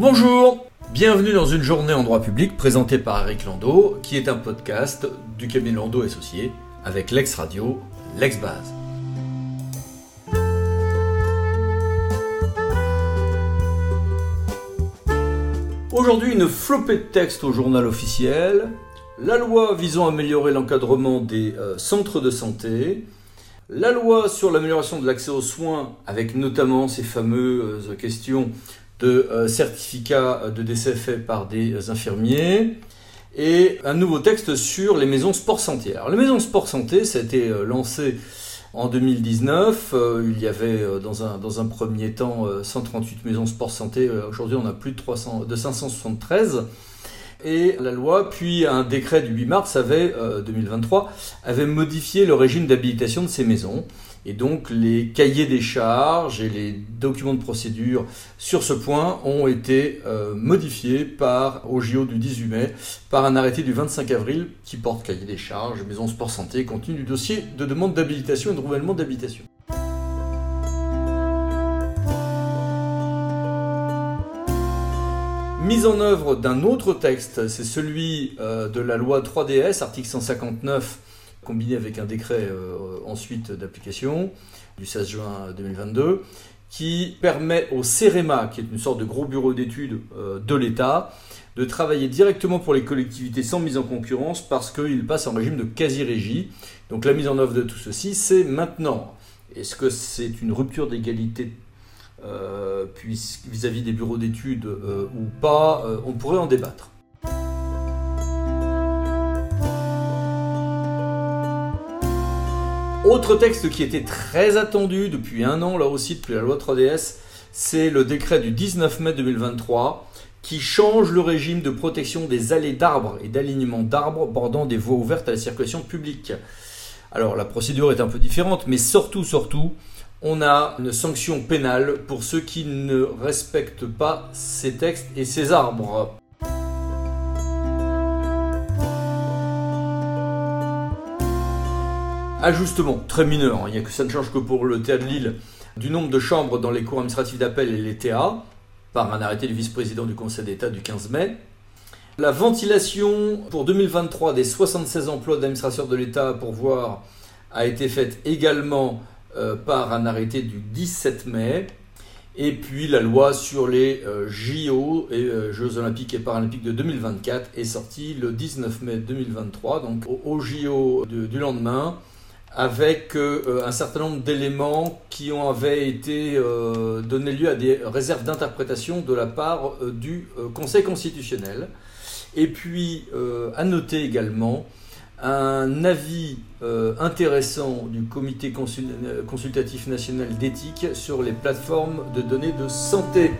Bonjour, bienvenue dans une journée en droit public présentée par Eric Landau, qui est un podcast du cabinet Landau Associé avec l'ex radio, l'ex base. Aujourd'hui, une flopée de textes au journal officiel, la loi visant à améliorer l'encadrement des euh, centres de santé, la loi sur l'amélioration de l'accès aux soins, avec notamment ces fameuses questions de euh, certificats de décès faits par des infirmiers, et un nouveau texte sur les maisons sport santé. Alors les maisons sport santé, ça a été euh, lancé en 2019. il y avait dans un, dans un premier temps 138 maisons sport santé. Aujourd'hui, on a plus de, 300, de 573 et la loi, puis un décret du 8 mars avait, 2023 euh, avait modifié le régime d'habilitation de ces maisons. Et donc les cahiers des charges et les documents de procédure sur ce point ont été euh, modifiés par au JO du 18 mai par un arrêté du 25 avril qui porte cahier des charges, maison sport santé, contenu du dossier de demande d'habilitation et de renouvellement d'habilitation. Mise en œuvre d'un autre texte, c'est celui euh, de la loi 3DS, article 159, combiné avec un décret euh, ensuite d'application du 16 juin 2022, qui permet au CEREMA, qui est une sorte de gros bureau d'études euh, de l'État, de travailler directement pour les collectivités sans mise en concurrence parce qu'il passe en régime de quasi-régie. Donc la mise en œuvre de tout ceci, c'est maintenant. Est-ce que c'est une rupture d'égalité euh, vis-à-vis des bureaux d'études euh, ou pas, euh, on pourrait en débattre. Autre texte qui était très attendu depuis un an, là aussi depuis la loi 3DS, c'est le décret du 19 mai 2023 qui change le régime de protection des allées d'arbres et d'alignement d'arbres bordant des voies ouvertes à la circulation publique. Alors la procédure est un peu différente, mais surtout, surtout, on a une sanction pénale pour ceux qui ne respectent pas ces textes et ces arbres. Ajustement très mineur, hein. il n'y a que ça ne change que pour le théâtre de Lille du nombre de chambres dans les cours administratifs d'appel et les TA, par un arrêté du vice-président du Conseil d'État du 15 mai. La ventilation pour 2023 des 76 emplois d'administrateurs de l'État pour voir a été faite également euh, par un arrêté du 17 mai. Et puis la loi sur les euh, JO euh, Jeux olympiques et paralympiques de 2024 est sortie le 19 mai 2023, donc au, JO du lendemain, avec un certain nombre d'éléments qui ont, avaient été donné lieu à des réserves d'interprétation de la part du Conseil constitutionnel. Et puis à noter également un avis euh, intéressant du comité consultatif national d'éthique sur les plateformes de données de santé.